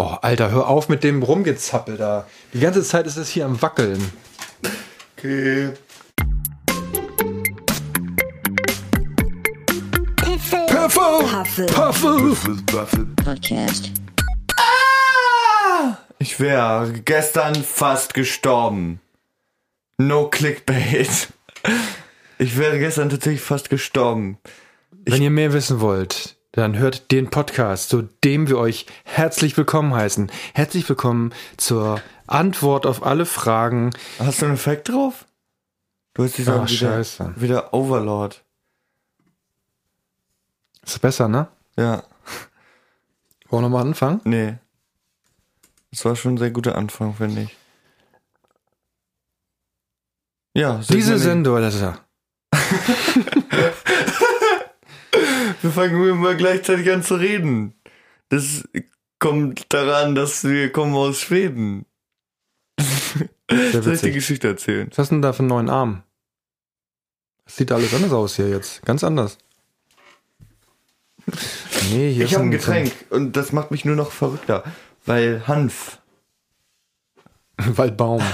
Oh, Alter, hör auf mit dem Rumgezappel da. Die ganze Zeit ist es hier am Wackeln. Okay. Puffel! Puffel! Podcast. Ich wäre gestern fast gestorben. No Clickbait. Ich wäre gestern tatsächlich fast gestorben. Wenn ihr mehr wissen wollt, dann hört den Podcast, zu dem wir euch herzlich willkommen heißen. Herzlich willkommen zur Antwort auf alle Fragen. Hast du einen Effekt drauf? Du hast dieser Ah, wieder, scheiße. wieder Overlord. Ist besser, ne? Ja, Wollen wir mal anfangen? nee. Das war schon ein sehr guter Anfang, finde ich. Ja, Diese. Sendung, das ist ja. Wir fangen immer gleichzeitig an zu reden. Das kommt daran, dass wir kommen aus Schweden. Soll ich die. Geschichte erzählen? Was hast du denn da für einen neuen Arm? Das sieht alles anders aus hier jetzt. Ganz anders. Nee, hier Ich habe ein Getränk und das macht mich nur noch verrückter, weil Hanf. Waldbaum.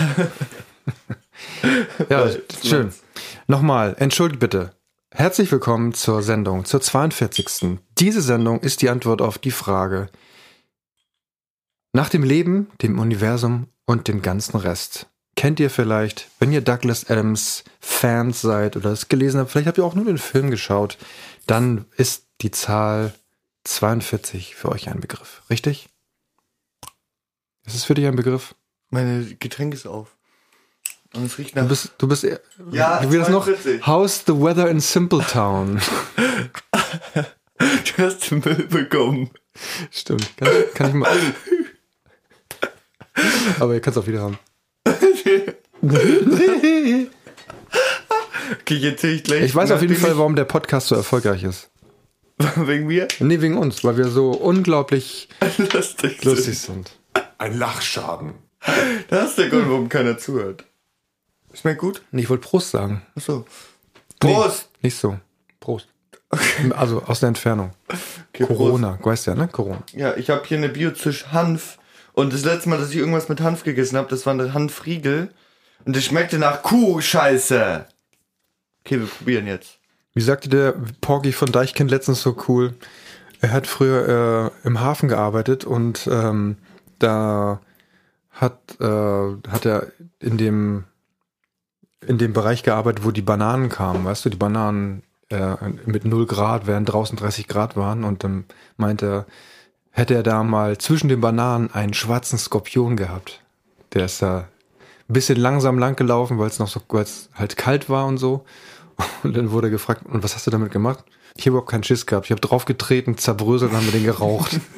ja, schön. Nochmal, entschuldigt bitte. Herzlich willkommen zur Sendung, zur 42. Diese Sendung ist die Antwort auf die Frage nach dem Leben, dem Universum und dem ganzen Rest. Kennt ihr vielleicht, wenn ihr Douglas Adams Fans seid oder es gelesen habt, vielleicht habt ihr auch nur den Film geschaut, dann ist die Zahl 42 für euch ein Begriff, richtig? Ist es für dich ein Begriff? Meine Getränk ist auf. Und es riecht Du nach. bist, du bist, eher- Ja, wie das noch? 42. How's the weather in Simpletown? Du hast den Müll bekommen. Stimmt. Kann, kann ich mal. Aber ihr könnt es auch wieder haben. Okay, jetzt ich gleich. Ich weiß auf jeden Fall, warum der Podcast so erfolgreich ist. Wegen mir? Nee, wegen uns, weil wir so unglaublich Lustig. lustig sind. Ein Lachschaden. Das ist der Grund, warum keiner zuhört. Schmeckt gut? Nee, ich wollte Prost sagen. Achso. Prost! Nee, nicht so. Prost. Also aus der Entfernung. Okay, Corona, weißt ja, ne? Corona. Ja, ich habe hier eine Biozisch Hanf. Und das letzte Mal, dass ich irgendwas mit Hanf gegessen habe, das war eine Hanfriegel. Und das schmeckte nach Kuh-Scheiße. Okay, wir probieren jetzt. Wie sagte der Porgy von Deichkind letztens so cool? Er hat früher äh, im Hafen gearbeitet und ähm, da hat, äh, hat er in dem, in dem Bereich gearbeitet, wo die Bananen kamen. Weißt du, die Bananen äh, mit 0 Grad, während draußen 30 Grad waren. Und dann meinte er, hätte er da mal zwischen den Bananen einen schwarzen Skorpion gehabt. Der ist da ein bisschen langsam lang gelaufen, weil es noch so, weil es halt kalt war und so. Und dann wurde gefragt, und was hast du damit gemacht? Ich habe überhaupt keinen Schiss gehabt. Ich habe draufgetreten, zerbröselt und haben wir den geraucht.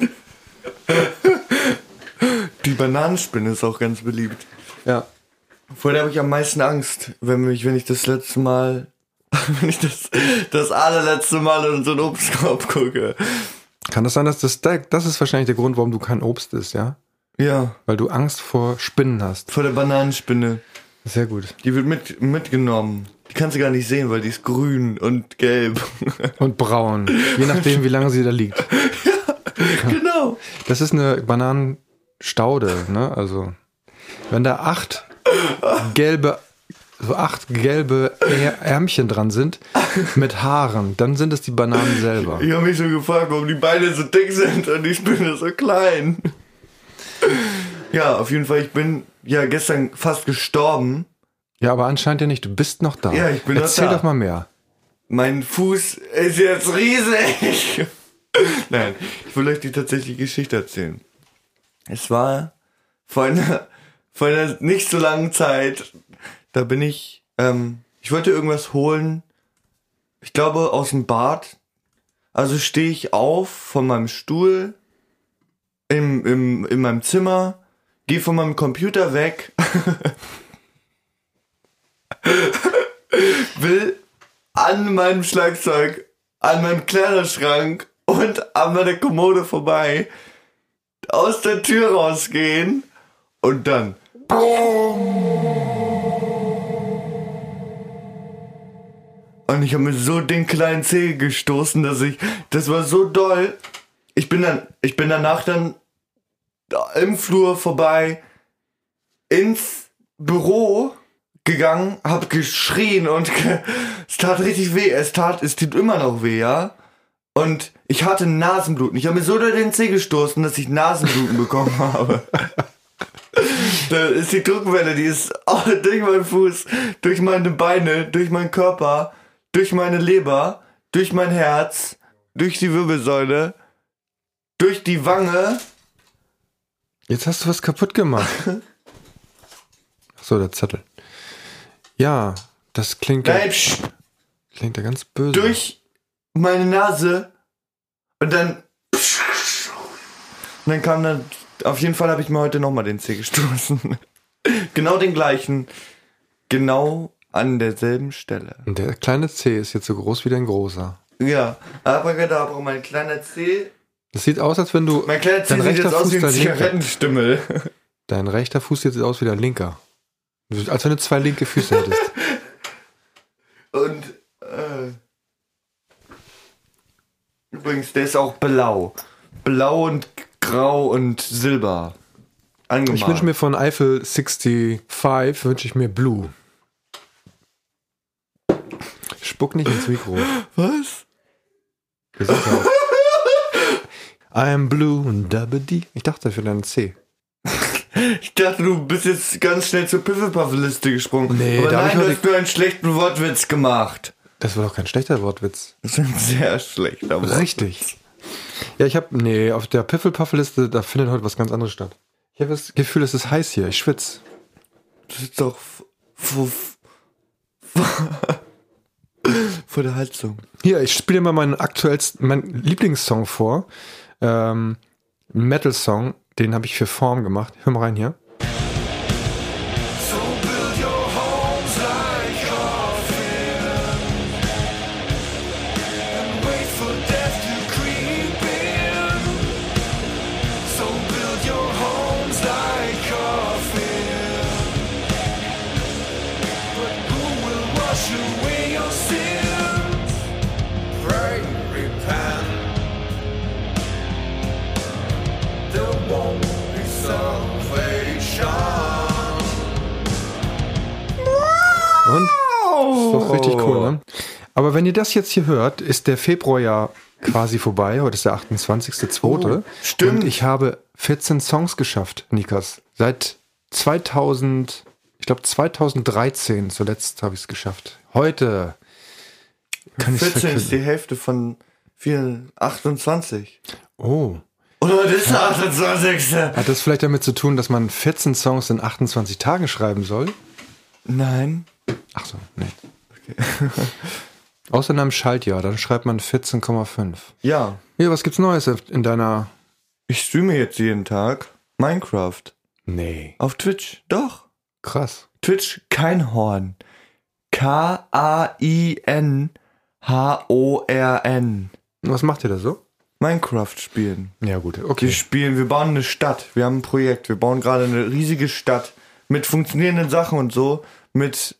Die Bananenspinne ist auch ganz beliebt. ja. Vor der habe ich am meisten Angst, wenn mich, wenn ich das letzte Mal, wenn ich das, das allerletzte Mal in so einen Obstkorb gucke. Kann das sein, dass das, das ist wahrscheinlich der Grund, warum du kein Obst isst, ja? Ja, Weil du Angst vor Spinnen hast. vor der Bananenspinne. Sehr gut. Die wird mit, mitgenommen. Die kannst du gar nicht sehen, weil die ist grün und gelb. Und braun. Je nachdem, wie lange sie da liegt. genau. Das ist eine Bananenstaude, ne? Also, wenn da acht gelbe, so acht gelbe Ärmchen dran sind, mit Haaren, dann sind es die Bananen selber. Ich habe mich schon gefragt, warum die Beine so dick sind und die Spinne so klein. Ja, auf jeden Fall, ich bin ja gestern fast gestorben. Ja, aber anscheinend ja nicht. Du bist noch da. Ja, ich bin noch Erzähl da. doch mal mehr. Mein Fuß ist jetzt riesig. Nein, ich will euch die tatsächliche Geschichte erzählen. Es war vor einer, vor einer nicht so langen Zeit, da bin ich, ähm, ich wollte irgendwas holen, ich glaube aus dem Bad. Also stehe ich auf von meinem Stuhl im, im, in meinem Zimmer, gehe von meinem Computer weg, will an meinem Schlagzeug, an meinem Kleiderschrank und an meiner Kommode vorbei, aus der Tür rausgehen und dann. Und ich habe mir so den kleinen Zeh gestoßen, dass ich, das war so doll. Ich bin dann, ich bin danach dann da im Flur vorbei ins Büro gegangen, hab geschrien und ge es tat richtig weh. Es tat, es tut immer noch weh, ja. Und ich hatte Nasenbluten. Ich habe mir so durch den Zeh gestoßen, dass ich Nasenbluten bekommen habe. Da ist die Druckwelle, die ist durch meinen Fuß, durch meine Beine, durch meinen Körper, durch meine Leber, durch mein Herz, durch die Wirbelsäule, durch die Wange. Jetzt hast du was kaputt gemacht. Achso, der Zettel. Ja, das klingt, ja, Nein, psch, klingt ja ganz böse. durch meine Nase und dann. Und dann kam dann. Auf jeden Fall habe ich mir heute nochmal den Zeh gestoßen. genau den gleichen. Genau an derselben Stelle. Und der kleine C ist jetzt so groß wie dein großer. Ja, Abracadabra, mein kleiner Zeh. Das sieht aus, als wenn du. Mein kleiner Dein sieht jetzt rechter aus wie Fuß, ein. Zigarettenstimmel. Dein rechter Fuß sieht jetzt aus wie dein linker. Als wenn du zwei linke Füße hättest. Und, äh. Übrigens, der ist auch blau. Blau und grau und silber. Angemalt. Ich wünsche mir von Eiffel 65 wünsche ich mir Blue. Spuck nicht ins Mikro. Was? Gesundheit. I am blue und double D. Ich dachte für deinen C. Ich dachte, du bist jetzt ganz schnell zur Piffelpuff-Liste gesprungen. Nee, Aber da nein, du hast nur einen schlechten Wortwitz gemacht. Das war doch kein schlechter Wortwitz. Das ist ein sehr schlechter Wortwitz. Richtig. Ja, ich habe nee, auf der Piffelpuffel-Liste, da findet heute was ganz anderes statt. Ich habe das Gefühl, es ist heiß hier. Ich schwitze. Das ist doch f- vor der Heizung. Hier, ich spiele mal meinen aktuellsten, meinen Lieblingssong vor. Ähm, Metal-Song, den habe ich für Form gemacht. Hör mal rein hier. Cool, ne? Aber wenn ihr das jetzt hier hört, ist der Februar ja quasi vorbei. Heute ist der 28.2. Oh, stimmt. Und ich habe 14 Songs geschafft, Nikas. Seit 2000, ich glaube 2013 zuletzt habe ich es geschafft. Heute kann ich es 14 ist die. Hälfte von 4, 28. Oh. Oder das ist der 28. Hat das vielleicht damit zu tun, dass man 14 Songs in 28 Tagen schreiben soll? Nein. Ach so, nee. Außer in einem Schaltjahr, dann schreibt man 14,5. Ja. Ja, was gibt's Neues in deiner... Ich streame jetzt jeden Tag Minecraft. Nee. Auf Twitch. Doch. Krass. Twitch kein Horn. K-A-I-N-H-O-R-N. Was macht ihr da so? Minecraft spielen. Ja, gut, Wir okay. spielen, wir bauen eine Stadt. Wir haben ein Projekt. Wir bauen gerade eine riesige Stadt mit funktionierenden Sachen und so. Mit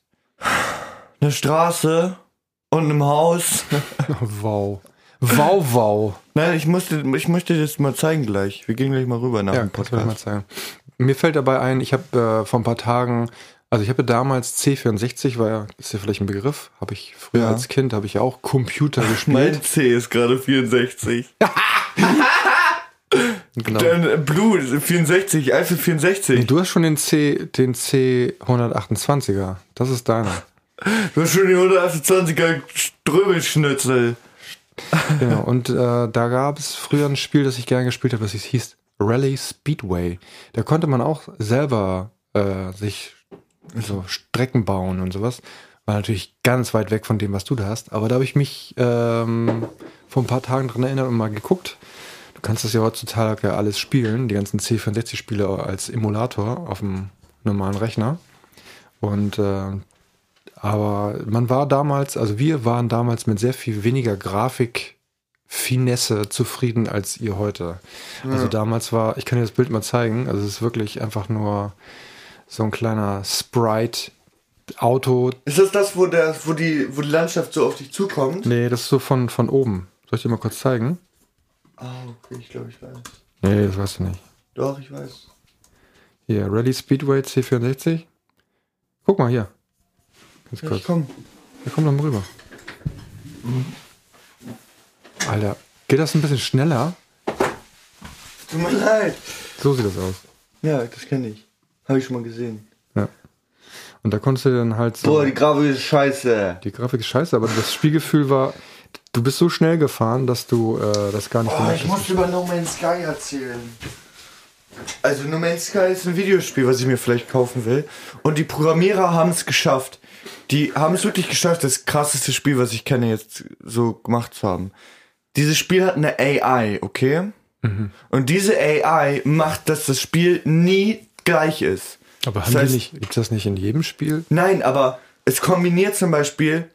einer Straße und einem Haus. Wow. Wow, wow. Nein, ich musste, ich möchte dir das mal zeigen gleich. Wir gehen gleich mal rüber nach Ja, dem mir mal Podcast. zeigen. Mir fällt dabei ein, ich habe äh, vor ein paar Tagen, also ich habe damals C64, war ja, ist ja vielleicht ein Begriff, habe ich früher Ja. als Kind, habe ich ja auch Computer Mein gespielt. C ist gerade 64. genau. Dann äh, Blue 64, Eiffel 64. Du hast schon den C, den C128er. Das ist deiner. Du hast schon die 128er Strömelschnitzel. Genau. Und äh, da gab es früher ein Spiel, das ich gerne gespielt habe, das hieß Rally Speedway. Da konnte man auch selber äh, sich so Strecken bauen und sowas. War natürlich ganz weit weg von dem, was du da hast. Aber da habe ich mich ähm, vor ein paar Tagen dran erinnert und mal geguckt. Du kannst das ja heutzutage alles spielen, die ganzen C64-Spiele als Emulator auf dem normalen Rechner. Und äh, aber man war damals, also wir waren damals mit sehr viel weniger Grafik-Finesse zufrieden als ihr heute. Also damals war, ich kann dir das Bild mal zeigen, also es ist wirklich einfach nur so ein kleiner Sprite-Auto. Ist das das, wo, der, wo, die, wo die Landschaft so auf dich zukommt? Nee, das ist so von, von oben. Soll ich dir mal kurz zeigen? Ah, okay, ich glaube, ich weiß. Nee, das weißt du nicht. Doch, ich weiß. Hier, Rally Speedway C64. Guck mal hier. Ganz kurz. ich komm. Ja, komm doch mal rüber. Alter, geht das ein bisschen schneller? Tut mir leid. So sieht das aus. Ja, das kenne ich. Habe ich schon mal gesehen. Ja. Und da konntest du dann halt so. Boah, die Grafik ist scheiße. die Grafik ist scheiße, aber das Spielgefühl war. Du bist so schnell gefahren, dass du äh, das gar nicht Oh, ich muss über No Man's Sky erzählen. Also No Man's Sky ist ein Videospiel, was ich mir vielleicht kaufen will. Und die Programmierer haben es geschafft. Die haben es wirklich geschafft, das krasseste Spiel, was ich kenne, jetzt so gemacht zu haben. Dieses Spiel hat eine AI, okay? Und diese AI macht, dass das Spiel nie gleich ist. Aber Das haben heißt- die nicht, gibt's das nicht in jedem Spiel? Nein, aber es kombiniert zum Beispiel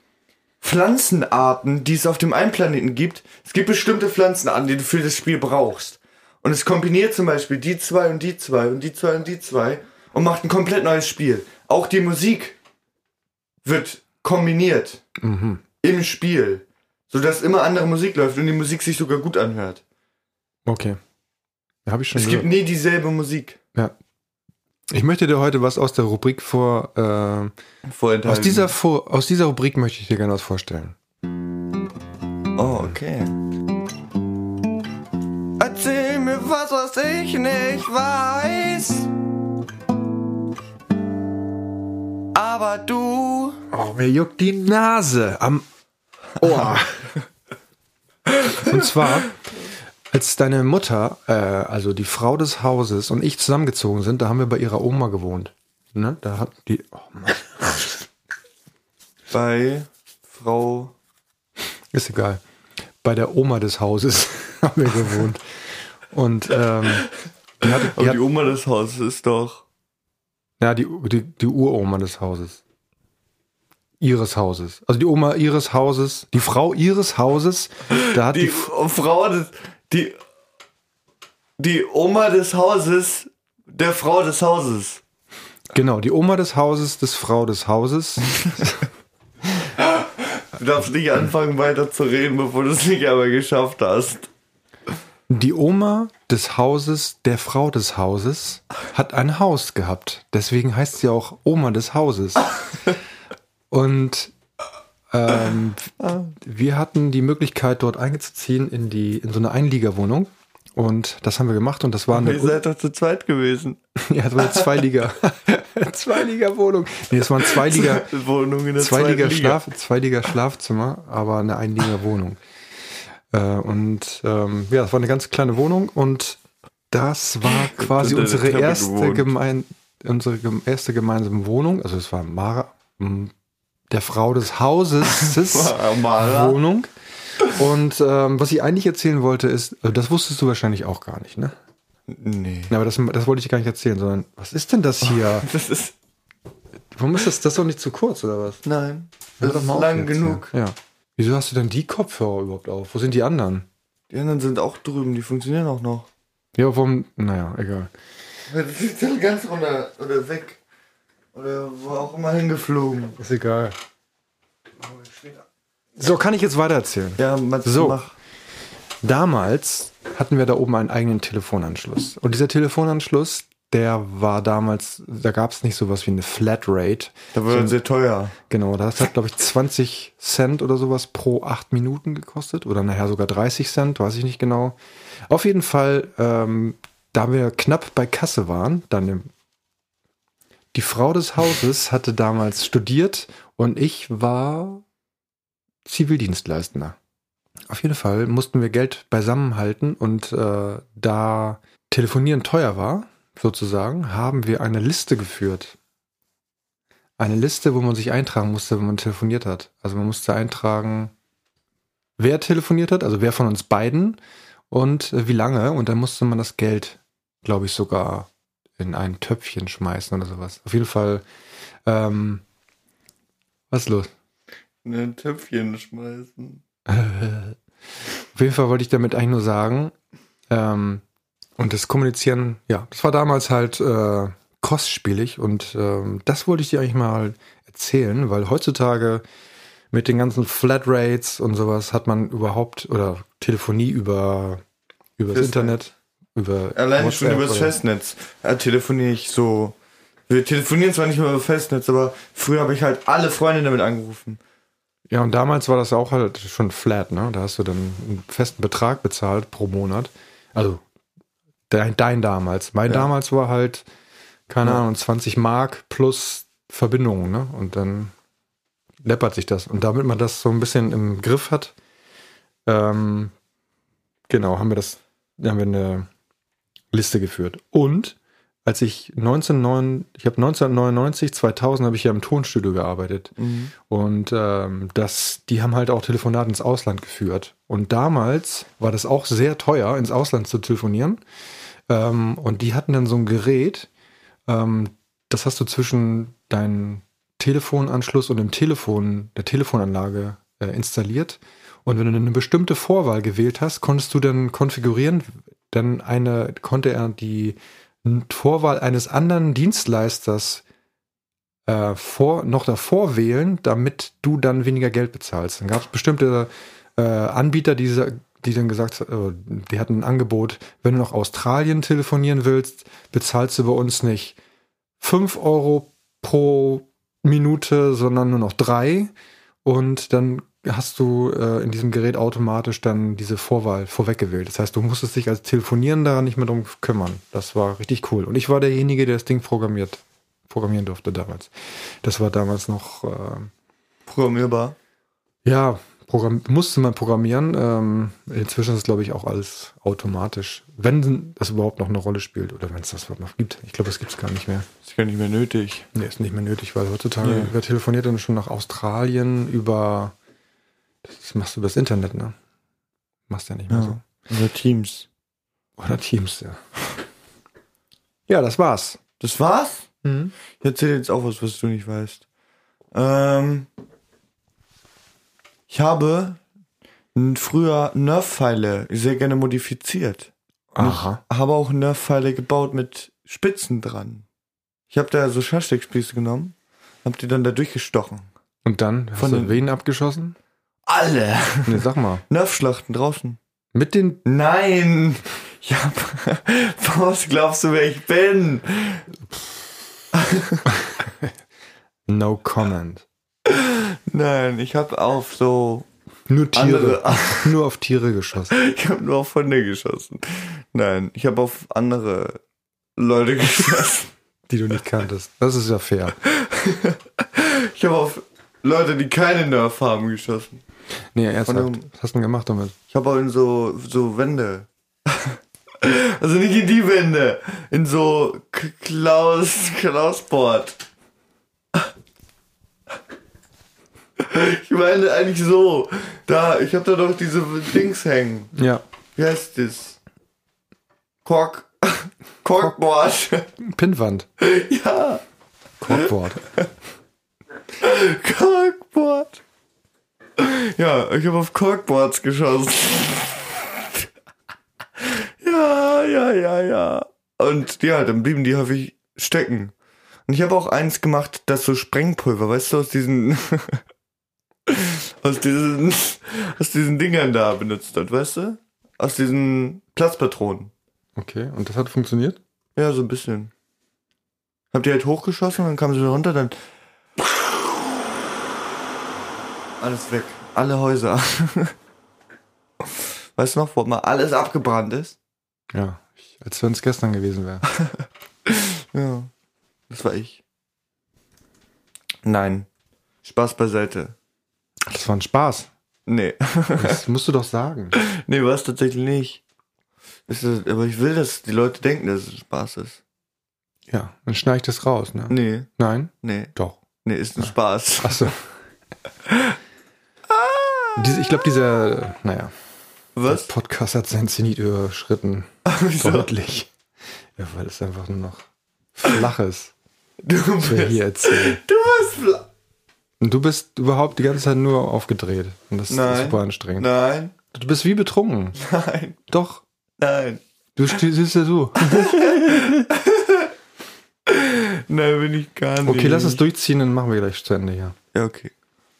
Pflanzenarten, die es auf dem einen Planeten gibt. Es gibt bestimmte Pflanzenarten, die du für das Spiel brauchst. Und es kombiniert zum Beispiel die zwei und die zwei und die zwei und die zwei und macht ein komplett neues Spiel. Auch die Musik wird kombiniert im Spiel, sodass immer andere Musik läuft und die Musik sich sogar gut anhört. Okay. Ja, habe ich schon Es gehört. gibt nie dieselbe Musik. Ja. Ich möchte dir heute was aus der Rubrik vor. Äh, Vorenthalten. aus, dieser, vor aus dieser Rubrik möchte ich dir gerne was vorstellen. Oh, okay. Erzähl mir was, was ich nicht weiß. Aber du. Oh, mir juckt die Nase am Ohr. und zwar, als deine Mutter, äh, also die Frau des Hauses und ich zusammengezogen sind, da haben wir bei ihrer Oma gewohnt. Ne? Da hat die. Oh Mann. Bei Frau. Ist egal. Bei der Oma des Hauses haben wir gewohnt. Und ähm, die hat, die Aber hat, die Oma des Hauses ist doch. ja, die, die, die Uroma des Hauses. Ihres Hauses. Also die Oma ihres Hauses, die Frau ihres Hauses, da hat die, Die Frau des. Die. Die Oma des Hauses. Der Frau des Hauses. genau, die Oma des Hauses, des Frau des Hauses. Du darfst nicht anfangen weiter zu reden, bevor du es nicht einmal geschafft hast. Die Oma des Hauses, der Frau des Hauses, hat ein Haus gehabt. Deswegen heißt sie auch Oma des Hauses. Und ähm, wir hatten die Möglichkeit, dort einzuziehen in die in so eine Einliegerwohnung. Und das haben wir gemacht und das war eine Ihr seid doch zu zweit gewesen. ja, das war eine Zweiliga Zweiliga Wohnung. Nee, es war ein Zweiliga Wohnung in der Zweiliga. Schlaf Zweiliga Schlafzimmer, aber eine Einliga Wohnung. Äh, und ähm, ja, es war eine ganz kleine Wohnung und das war quasi unsere erste, gemein, unsere erste gemeinsame Wohnung. Also es war Mara, der Frau des Hauses Mara. Wohnung. Und ähm, was ich eigentlich erzählen wollte ist, äh, das wusstest du wahrscheinlich auch gar nicht, ne? Nee. Ja, aber das, das wollte ich gar nicht erzählen, sondern was ist denn das hier? Das ist. Warum ist das, das doch nicht zu kurz oder was? Nein. Das doch ist lang genug. Ja. ja. Wieso hast du denn die Kopfhörer überhaupt auf? Wo sind die anderen? Die anderen sind auch drüben, die funktionieren auch noch. Ja, warum? Naja, egal. Das ist dann ganz runter oder weg. Oder wo auch immer hingeflogen. Ist egal. So, kann ich jetzt weiter erzählen? Ja, Mats, So. mach. Damals hatten wir da oben einen eigenen Telefonanschluss. Und dieser Telefonanschluss, der war damals, da gab es nicht sowas wie eine Flatrate. Da wird sehr teuer. Genau, das hat, glaube ich, 20 Cent oder sowas pro 8 Minuten gekostet. Oder nachher sogar 30 Cent, weiß ich nicht genau. Auf jeden Fall, ähm, da wir knapp bei Kasse waren, dann im die Frau des Hauses hatte damals studiert und ich war Zivildienstleistender. Auf jeden Fall mussten wir Geld beisammenhalten und äh, da Telefonieren teuer war, sozusagen, haben wir eine Liste geführt. Eine Liste, wo man sich eintragen musste, wenn man telefoniert hat. Also man musste eintragen, wer telefoniert hat, also wer von uns beiden und äh, wie lange. Und dann musste man das Geld, glaube ich, sogar in ein Töpfchen schmeißen oder sowas. Auf jeden Fall, ähm, was ist los? In ein Töpfchen schmeißen. Auf jeden Fall wollte ich damit eigentlich nur sagen, ähm, und das Kommunizieren, ja, das war damals halt äh, kostspielig und ähm, das wollte ich dir eigentlich mal erzählen, weil heutzutage mit den ganzen Flatrates und sowas hat man überhaupt, oder Telefonie über übers Festnetz. Internet, Über Alleine schon WhatsApp übers oder- Festnetz äh, telefoniere ich so. Wir telefonieren zwar nicht mehr über Festnetz, aber früher habe ich halt alle Freunde damit angerufen. Ja, und damals war das auch halt schon flat, ne? Da hast du dann einen festen Betrag bezahlt pro Monat. Also dein, dein damals. Mein Ja. damals war halt, keine Ja. Ahnung, 20 Mark plus Verbindungen, ne? Und dann läppert sich das. Und damit man das so ein bisschen im Griff hat, ähm, genau, haben wir das, haben wir eine Liste geführt. Und als ich 1909, ich habe 1999, 2000 habe ich ja im Tonstudio gearbeitet. Und ähm, das, die haben halt auch Telefonate ins Ausland geführt. Und damals war das auch sehr teuer, ins Ausland zu telefonieren. Ähm, und die hatten dann so ein Gerät, ähm, das hast du zwischen deinem Telefonanschluss und dem Telefon, der Telefonanlage äh, installiert. Und wenn du eine bestimmte Vorwahl gewählt hast, konntest du dann konfigurieren, dann eine, konnte er die Vorwahl eines anderen Dienstleisters äh, vor, noch davor wählen, damit du dann weniger Geld bezahlst. Dann gab es bestimmte äh, Anbieter, die, die dann gesagt haben, äh, die hatten ein Angebot, wenn du nach Australien telefonieren willst, bezahlst du bei uns nicht 5 Euro pro Minute, sondern nur noch drei. Und dann hast du äh, in diesem Gerät automatisch dann diese Vorwahl vorweggewählt. Das heißt, du musstest dich als Telefonierender nicht mehr drum kümmern. Das war richtig cool. Und ich war derjenige, der das Ding programmiert, programmieren durfte damals. Das war damals noch, äh, Programmierbar. ja, Programm musste man programmieren. Ähm, inzwischen ist es, glaube ich, auch alles automatisch. Wenn das überhaupt noch eine Rolle spielt oder wenn es das überhaupt noch gibt. Ich glaube, das gibt es gar nicht mehr. Ist gar nicht mehr nötig. Nee, ist nicht mehr nötig, weil heutzutage, Nee. wer telefoniert dann schon nach Australien über, das machst du übers Internet, ne? Machst ja nicht mehr Ja. so. Über Teams. Oder Teams, ja. Ja, das war's. Das war's? Ich erzähle jetzt auch was, was du nicht weißt. Ähm, ich habe früher Nerf-Pfeile sehr gerne modifiziert. Aha. Ich habe auch Nerf-Pfeile gebaut mit Spitzen dran. Ich habe da so Schaschlikspieße genommen, habe die dann da durchgestochen. Und dann hast Von du den- wen abgeschossen? Alle! Nee, sag mal. Nerf-Schlachten draußen. Mit den, Nein! Ich hab. Was glaubst du, wer ich bin? no comment. Nein, ich habe auf so. Nur Tiere. Andere- Nur auf Tiere geschossen. Ich habe nur auf Hunde geschossen. Nein, ich habe auf andere Leute geschossen. Die du nicht kanntest. Das ist ja fair. Ich habe auf Leute, die keine Nerf haben, geschossen. Nee, ernsthaft. Dem- Was hast du denn gemacht damit? Ich habe auch in so, so Wände. Also nicht in die Wände, in so Klaus, Klausbord. Ich meine eigentlich so. Da, ich habe da doch diese Dings hängen. Ja. Wie heißt das? Kork. Korkboard. Pinnwand. ja. Korkboard. Korkboard. Ja, ich habe auf Korkboards geschossen. ja, ja, ja, ja. Und ja, dann blieben die häufig stecken. Und ich habe auch eins gemacht, das so Sprengpulver, weißt du, aus diesen aus diesen aus diesen Dingern da benutzt hat, weißt du? Aus diesen Platzpatronen. Okay, und das hat funktioniert? Ja, so ein bisschen. Habt ihr halt hochgeschossen, dann kamen sie wieder runter, dann. Alles weg. Alle Häuser. Weißt du noch, wo mal alles abgebrannt ist? Ja. Als wenn es gestern gewesen wäre. Ja. Das war ich. Nein. Spaß beiseite. Das war ein Spaß. Nee. Das musst du doch sagen. nee, war es tatsächlich nicht. Ist das, aber ich will, dass die Leute denken, dass es Spaß ist. Ja, dann schneide ich das raus, ne? Nee, Nein? nee. Doch. Nee, ist ein Spaß. Achso. Ich glaube, dieser, naja, Was? der Podcast hat seinen Zenit überschritten. Wieso? Deutlich. Ja, weil es einfach nur noch flach ist, Du bist, hier erzählen. du bist fla- Und du bist überhaupt die ganze Zeit nur aufgedreht. Und das ist Nein. super anstrengend. Nein, Du bist wie betrunken. nein, Doch. nein. Du siehst ja so. Nein, bin ich gar nicht. Okay, lass es durchziehen, dann machen wir gleich zu Ende hier. Ja, okay.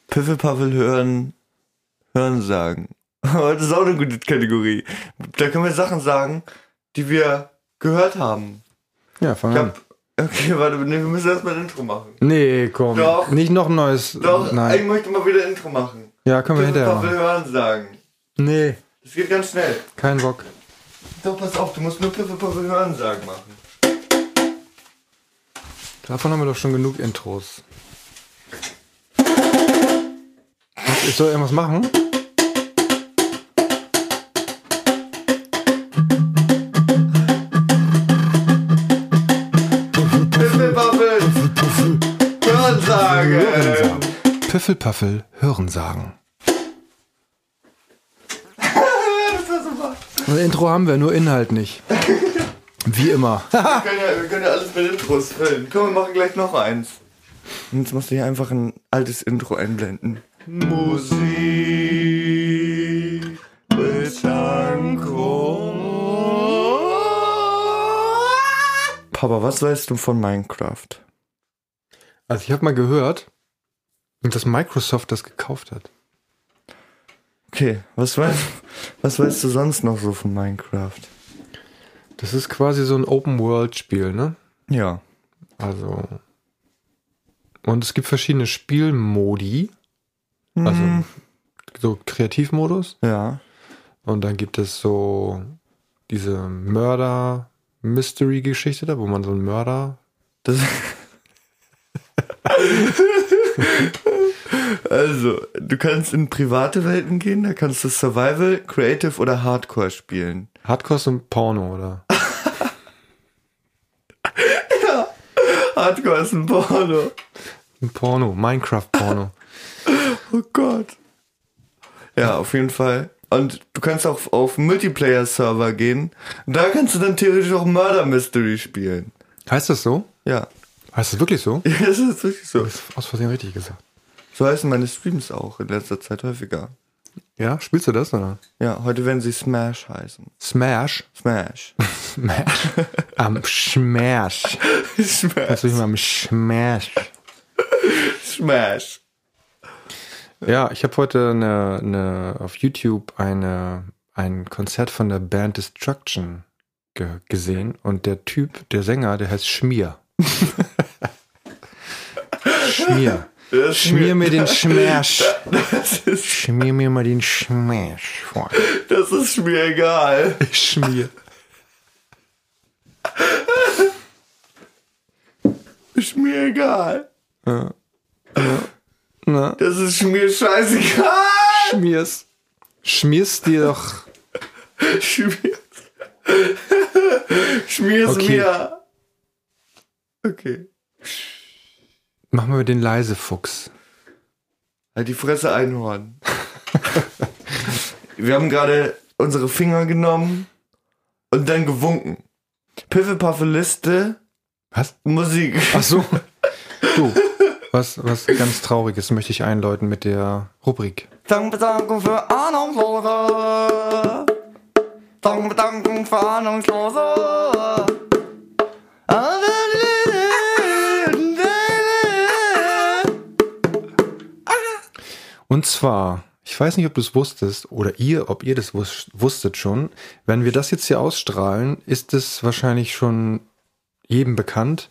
Piffelpaffel hören, hören sagen. Aber das ist auch eine gute Kategorie. Da können wir Sachen sagen, die wir gehört haben. Ja, fang Ich an. okay, warte, nee, wir müssen erstmal ein Intro machen. Nee, komm. Doch. Nicht noch ein neues. Doch, ich Nein. möchte mal wieder Intro machen. Ja, können wir Ich hinterher machen. hören sagen. Nee, Das geht ganz schnell. kein Bock. Doch, pass auf, du musst nur Piffe Puffe hören sagen machen. Davon haben wir doch schon genug Intros. Ich soll irgendwas machen? Piffelpaffel, Hören sagen. Das war super. Ein Intro haben wir, nur Inhalt nicht. Wie immer. Wir können, ja, wir können ja alles mit Intros füllen. Komm, wir machen gleich noch eins. Und jetzt musst du hier einfach ein altes Intro einblenden. Musik Papa, was weißt du von Minecraft? Also ich habe mal gehört, dass Microsoft das gekauft hat. Okay, was weißt, was weißt du sonst noch so von Minecraft? Das ist quasi so ein Open-World-Spiel, ne? Ja. Also. Und es gibt verschiedene Spielmodi. Also so Kreativmodus. Ja. Und dann gibt es so diese Mörder-Mystery-Geschichte da, wo man so einen Mörder. Das also, du kannst in private Welten gehen, da kannst du Survival, Creative oder Hardcore spielen. Hardcore ist ein Porno, oder? Hardcore ist ein Porno. Ein Porno, Minecraft-Porno. Oh Gott. Ja, auf jeden Fall. Und du kannst auch auf Multiplayer-Server gehen. Da kannst du dann theoretisch auch Murder Mystery spielen. heißt das so? Ja. Heißt das wirklich so? Ja, das ist wirklich so. Das ist aus Versehen richtig gesagt. So heißen meine Streams auch in letzter Zeit häufiger. Ja, spielst du das, oder? Ja, heute werden sie Smash heißen. Smash. Smash. Smash. Am Smash. Smash. Kannst du dich mal am Smash. Smash. Ja, ich habe heute eine, eine, auf YouTube eine, ein Konzert von der Band Destruction ge gesehen und der Typ, der Sänger, der heißt Schmier. Schmier. Das Schmier mir den ist, Schmier mir mal den Smash. vor. das ist mir egal. Schmier. Ist mir egal. Na, Das ist mir scheißegal. schmier's. Schmier's dir doch. Schmier's. Schmier's Okay. mir. Okay. Mach mal den leise Fuchs. Halt die Fresse Einhorn. Wir haben gerade unsere Finger genommen und dann gewunken. Piffelpaffe Liste, Was? Musik. Ach so. Du, was, was ganz Trauriges möchte ich einläuten mit der Rubrik. Dankbedankung für Ahnungslose. Dankbedankung für Ahnungslose. Und zwar, ich weiß nicht, ob du es wusstest oder ihr, ob ihr das wus wusstet schon. Wenn wir das jetzt hier ausstrahlen, ist es wahrscheinlich schon jedem bekannt.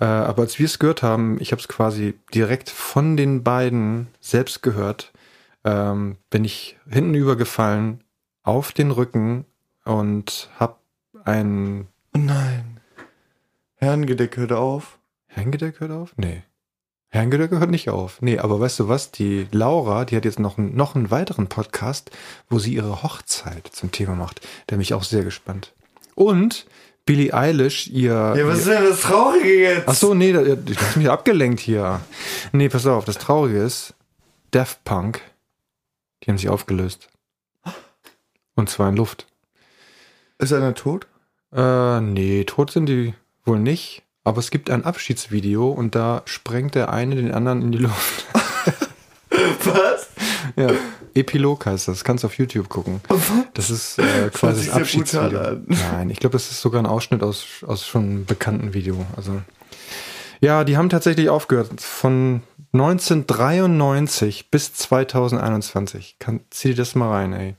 Äh, aber als wir es gehört haben, ich habe es quasi direkt von den beiden selbst gehört, ähm, bin ich hinten übergefallen auf den Rücken und hab ein Oh nein. Herrengedeck hört auf. Herrengedeck hört auf? Nee. Herrengedeck hört nicht auf. Nee, aber weißt du was? Die Laura, die hat jetzt noch, einen- noch einen weiteren Podcast, wo sie ihre Hochzeit zum Thema macht. Der mich auch sehr gespannt. Und Billie Eilish, ihr. Ja, was ist denn das Traurige jetzt? Ach so, nee, du hast mich abgelenkt hier. Nee, pass auf, das Traurige ist, Daft Punk, die haben sich aufgelöst. Und zwar in Luft. Ist einer tot? Äh, nee, tot sind die wohl nicht. Aber es gibt ein Abschiedsvideo und da sprengt der eine den anderen in die Luft. Was? ja, Epilog heißt das. Kannst du auf YouTube gucken. Das ist äh, quasi das brutal Abschiedsvideo. Nein, ich glaube, das ist sogar ein Ausschnitt aus, aus schon einem bekannten Video. Also, ja, die haben tatsächlich aufgehört. Von 1993 bis 2021. Kann, zieh dir das mal rein, ey.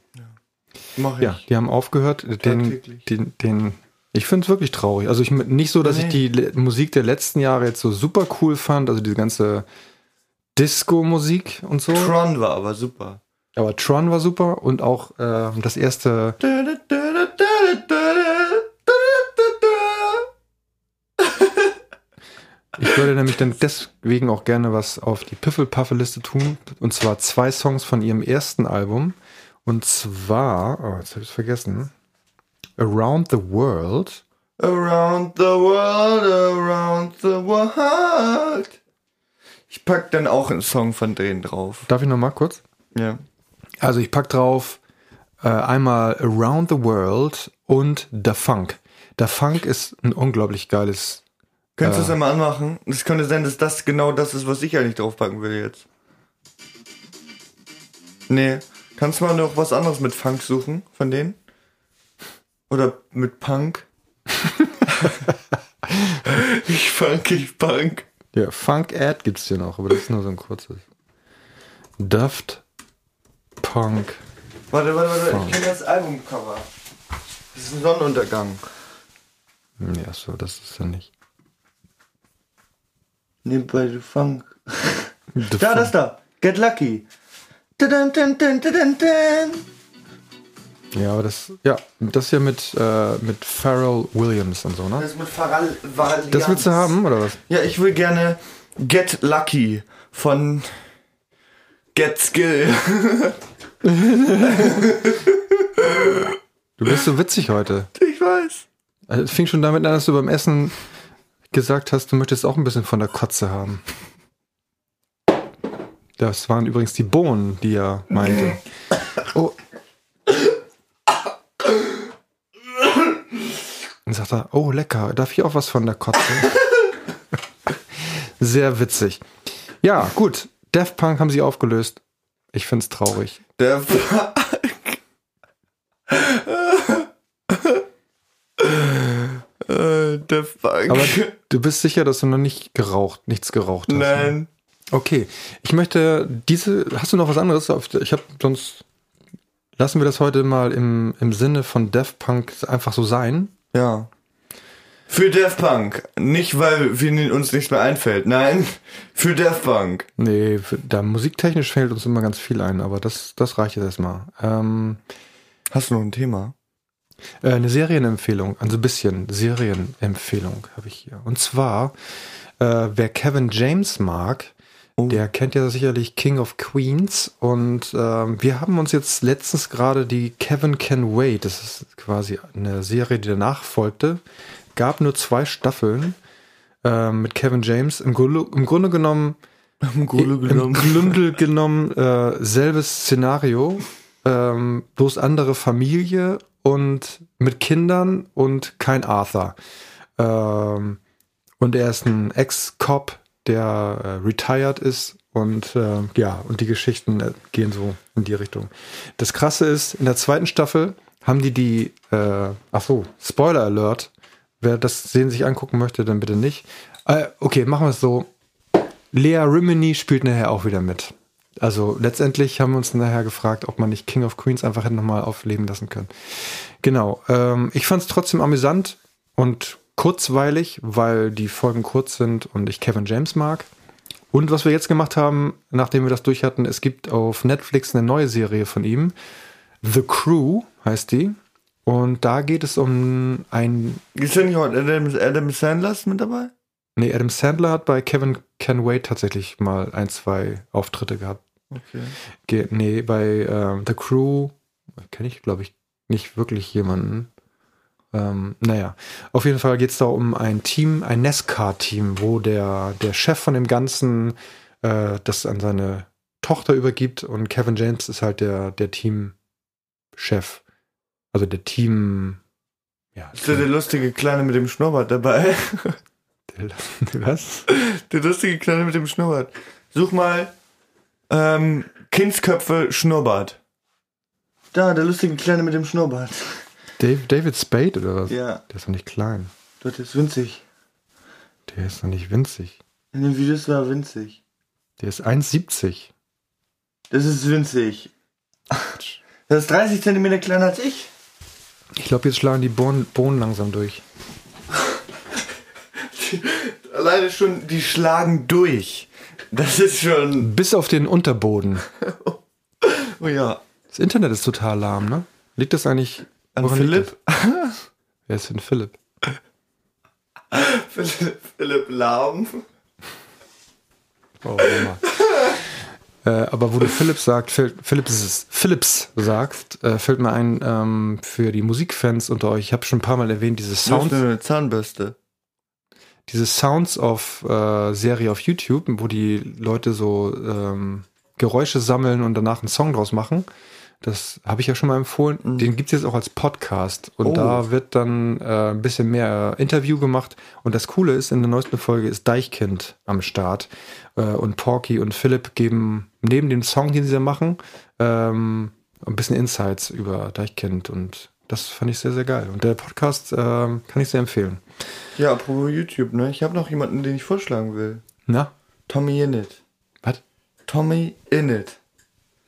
Mach ich. Ja, die haben aufgehört. Den, den, den, ich finde es wirklich traurig. Also ich nicht so, dass ich Nee. die Le Musik der letzten Jahre jetzt so super cool fand, also diese ganze Disco-Musik und so. Tron war aber super. Aber Tron war super und auch äh, das erste, ich würde nämlich dann deswegen auch gerne was auf die Piffel-Paffe-Liste tun. Und zwar zwei Songs von ihrem ersten Album. Und zwar, oh, jetzt habe ich es vergessen. Around the World. Around the world, around the world. Ich pack dann auch einen Song von denen drauf. Darf ich noch mal kurz? Ja. Also ich pack drauf äh, einmal Around the World und Da Funk. Da Funk ist ein unglaublich geiles. Könntest du es einmal anmachen? Es könnte sein, dass das genau das ist, was ich eigentlich draufpacken will jetzt. Nee. Kannst du mal noch was anderes mit Funk suchen von denen? Oder mit Punk? ich Funk, ich Punk. Ja, Funk Ad gibt's hier noch, aber das ist nur so ein kurzes. Daft Punk. Warte, warte, warte. Funk. Ich kenne das Albumcover. Das ist ein Sonnenuntergang. Ja, so, das ist ja nicht. Nee, bei The Funk. The Da, Funk. das da. Get Lucky. Dun, dun, dun. Ja, aber das, ja, das hier mit, äh, mit Pharrell Williams und so, ne? Das mit Pharrell Williams. Das willst du haben, oder was? Ja, ich will gerne Get Lucky von Get Skill. Du bist so witzig heute. Ich weiß. Also, Es fing schon damit an, dass du beim Essen gesagt hast, du möchtest auch ein bisschen von der Kotze haben. Das waren übrigens die Bohnen, die er meinte. Oh. Und sagt er, oh lecker, darf ich auch was von der Kotze? Sehr witzig. Ja, gut. Daft Punk haben sie aufgelöst. Ich find's traurig. Der Äh, Der Funk. Aber du bist sicher, dass du noch nicht geraucht, nichts geraucht hast. ne? Nein. Okay, ich möchte diese. Hast du noch was anderes? Ich habe sonst. Lassen wir das heute mal im, im Sinne von Daft Punk einfach so sein. Ja. Für Daft Punk. Nicht, weil wir uns nichts mehr einfällt. Nein, für Daft Punk. Nee, für- da musiktechnisch fällt uns immer ganz viel ein, aber das, das reicht jetzt erstmal. Ähm, Hast du noch ein Thema? äh, eine Serienempfehlung, also ein bisschen Serienempfehlung habe ich hier. Und zwar, äh, wer Kevin James mag, der kennt ja sicherlich King of Queens und ähm, wir haben uns jetzt letztens gerade die Kevin Can Wait, das ist quasi eine Serie, die danach folgte, gab nur zwei Staffeln äh, mit Kevin James. Im, Grunde- im Grunde genommen Im Grunde im Grunde genommen äh, selbes Szenario, ähm, bloß andere Familie und mit Kindern und kein Arthur. Ähm, und er ist ein Ex-Cop, der äh, retired ist und äh, ja, und die Geschichten äh, gehen so in die Richtung. Das Krasse ist, in der zweiten Staffel haben die die, äh, ach so, Spoiler Alert. Wer das sehen sich angucken möchte, dann bitte nicht. Äh, okay, machen wir es so. Lea Rimini spielt nachher auch wieder mit. Also letztendlich haben wir uns nachher gefragt, ob man nicht King of Queens einfach hätte nochmal aufleben lassen können. Genau. Ähm, ich fand es trotzdem amüsant und kurzweilig, weil die Folgen kurz sind und ich Kevin James mag. Und was wir jetzt gemacht haben, nachdem wir das durch hatten, es gibt auf Netflix eine neue Serie von ihm. The Crew heißt die. Und da geht es um ein Ist da nicht auch Adam, Adam Sandler mit dabei? Nee, Adam Sandler hat bei Kevin Can Wait tatsächlich mal ein, zwei Auftritte gehabt. Okay. Ge nee, bei ähm, The Crew kenne ich, glaube ich, nicht wirklich jemanden. Ähm, naja, auf jeden Fall geht es da um ein Team, ein NASCAR-Team, wo der, der Chef von dem Ganzen äh, das an seine Tochter übergibt und Kevin James ist halt der, der Teamchef. Also der Team. Ja, Ist da der lustige Kleine mit dem Schnurrbart dabei? was? Der lustige Kleine mit dem Schnurrbart. Such mal ähm, Kindsköpfe Schnurrbart. Da, der lustige Kleine mit dem Schnurrbart. Dave, David Spade oder was? Ja, Der ist doch nicht klein. dort ist winzig. Der ist doch nicht winzig. In den Videos war er winzig. Der ist 1,70. Das ist winzig. Das ist 30 Zentimeter kleiner als ich. Ich glaube, jetzt schlagen die Bohnen, Bohnen langsam durch. Alleine schon, die schlagen durch. Das ist schon. Bis auf den Unterboden. Oh ja. Das Internet ist total lahm, ne? Liegt das eigentlich An Philipp? Wer ist denn Philipp? Philipp, Philipp Lahm. Oh, Mama. Äh, aber wo du Philips sagt, Phil- Philips, Philips sagst, äh, fällt mir ein, ähm, für die Musikfans unter euch, ich habe schon ein paar Mal erwähnt, diese Sounds. Eine Zahnbürste. diese Sounds of äh, Serie auf YouTube, wo die Leute so ähm, Geräusche sammeln und danach einen Song draus machen. Das habe ich ja schon mal empfohlen. Den gibt's jetzt auch als Podcast. Und Oh. da wird dann äh, ein bisschen mehr Interview gemacht. Und das Coole ist, in der neuesten Folge ist Deichkind am Start. Äh, und Porky und Philipp geben neben dem Song, den sie da machen, ähm, ein bisschen Insights über Deichkind. Und das fand ich sehr, sehr geil. Und der Podcast ähm, kann ich sehr empfehlen. Ja, apropos YouTube, ne? Ich habe noch jemanden, den ich vorschlagen will. Na? Tommy Innit. Was? Tommy Innit.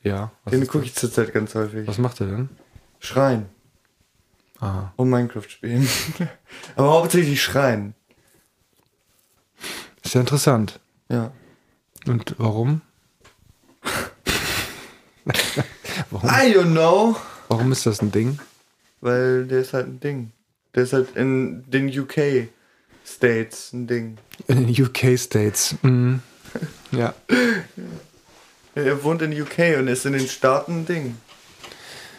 Ja. Den gucke ich zurzeit ganz häufig. was macht er denn? Schreien. Aha. Und Minecraft spielen. Aber hauptsächlich schreien. Ist ja interessant. Ja. Und warum? warum? I don't know. Warum ist das ein Ding? Weil der ist halt ein Ding. Der ist halt in den UK States ein Ding. In den UK States. Mhm. Ja. Er wohnt in UK und ist in den Staaten ein Ding.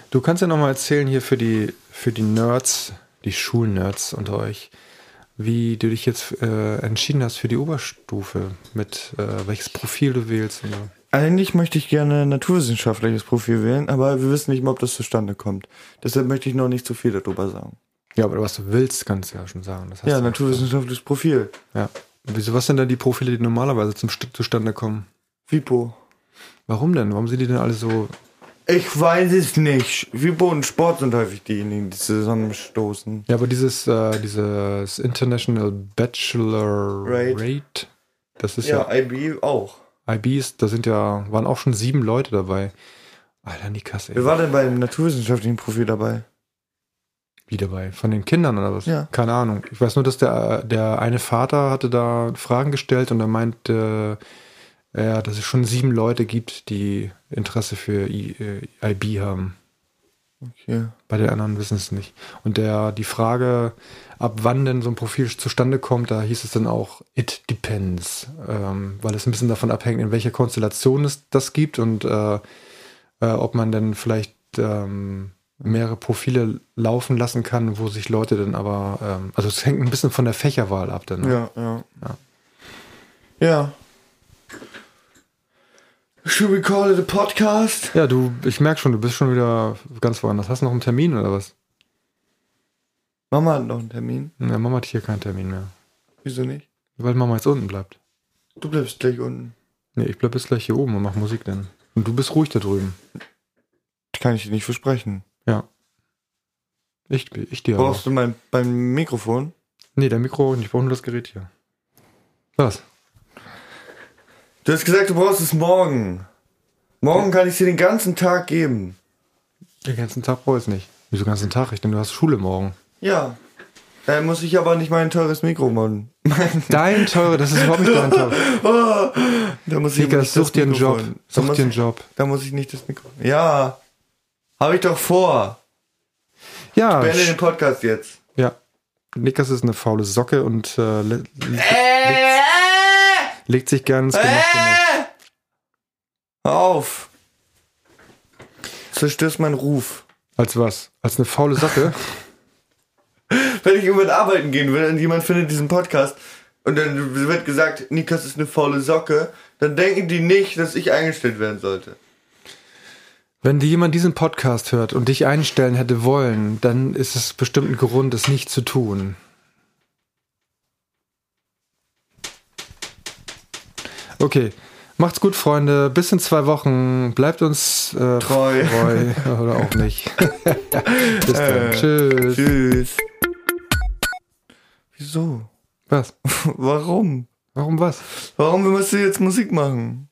Du kannst ja nochmal erzählen hier für die, für die Nerds, die Schulnerds unter euch, wie du dich jetzt äh, entschieden hast für die Oberstufe, mit äh, welches Profil du wählst. So. Eigentlich möchte ich gerne ein naturwissenschaftliches Profil wählen, aber wir wissen nicht mal, ob das zustande kommt. Deshalb möchte ich noch nicht zu viel darüber sagen. Ja, aber was du willst, kannst du ja schon sagen. Ja, naturwissenschaftliches Profil. Ja. Wieso, was sind denn die Profile, die normalerweise zum St zustande kommen? Vipo. Warum denn? Warum sind die denn alle so Ich weiß es nicht. Vipo und Sport sind häufig diejenigen, die zusammenstoßen. Ja, aber dieses, äh, dieses International Bachelor Rate. Rate, das ist ja, Ja, IB auch. IBs, da sind ja, waren auch schon sieben Leute dabei. Alter, die Kasse, Wer ey. war denn beim naturwissenschaftlichen Profil dabei? Wie dabei? Von den Kindern oder was? Ja. Keine Ahnung. Ich weiß nur, dass der, der eine Vater hatte da Fragen gestellt und er meinte, äh, ja, dass es schon sieben Leute gibt, die Interesse für I, äh, IB haben. Okay. Bei den anderen wissen es nicht. Und der, die Frage, ab wann denn so ein Profil zustande kommt, da hieß es dann auch, it depends. Ähm, weil es ein bisschen davon abhängt, in welcher Konstellation es das gibt und äh, äh, ob man dann vielleicht ähm, mehrere Profile laufen lassen kann, wo sich Leute dann aber, ähm, also es hängt ein bisschen von der Fächerwahl ab dann. ne? Ja, ja. Ja. Ja. Should we call it a podcast? Ja, du, ich merke schon, du bist schon wieder ganz woanders. Hast du noch einen Termin oder was? Mama hat noch einen Termin. Ja, Mama hat hier keinen Termin mehr. Wieso nicht? Weil Mama jetzt unten bleibt. Du bleibst gleich unten. Nee, ich bleib jetzt gleich hier oben und mach Musik dann. Und du bist ruhig da drüben. Kann ich dir nicht versprechen. Ja. Ich, ich dir aber. Brauchst du mein beim Mikrofon? Nee, der Mikro, ich brauche nur das Gerät hier. Was? Du hast gesagt, du brauchst es morgen. Morgen kann ich dir den ganzen Tag geben. Den ganzen Tag brauche ich es nicht. Wieso den ganzen Tag? Ich denke, du hast Schule morgen. Ja. Dann muss ich aber nicht mein teures Mikro machen. Dein teure, das ist überhaupt nicht dein teure. Da muss ich nicht such dir einen Job. Such muss dir einen ich- Job. Da muss ich nicht das Mikro. Ja. Habe ich doch vor. Ja, Beende den Podcast jetzt. ja. Nickers ist eine faule Socke und äh, le legt sich gern ins. Hör auf. Zerstörst meinen Ruf. Als was? Als eine faule Socke? Wenn ich irgendwann arbeiten gehen will und jemand findet diesen Podcast und dann wird gesagt, Nikas ist eine faule Socke, dann denken die nicht, dass ich eingestellt werden sollte. Wenn dir jemand diesen Podcast hört und dich einstellen hätte wollen, dann ist es bestimmt ein Grund, es nicht zu tun. Okay, macht's gut, Freunde. Bis in zwei Wochen. Bleibt uns äh, Treu. treu oder auch nicht. Bis dann. Äh, Tschüss. Tschüss. Wieso? Was? Warum? Warum was? Warum musst du jetzt Musik machen?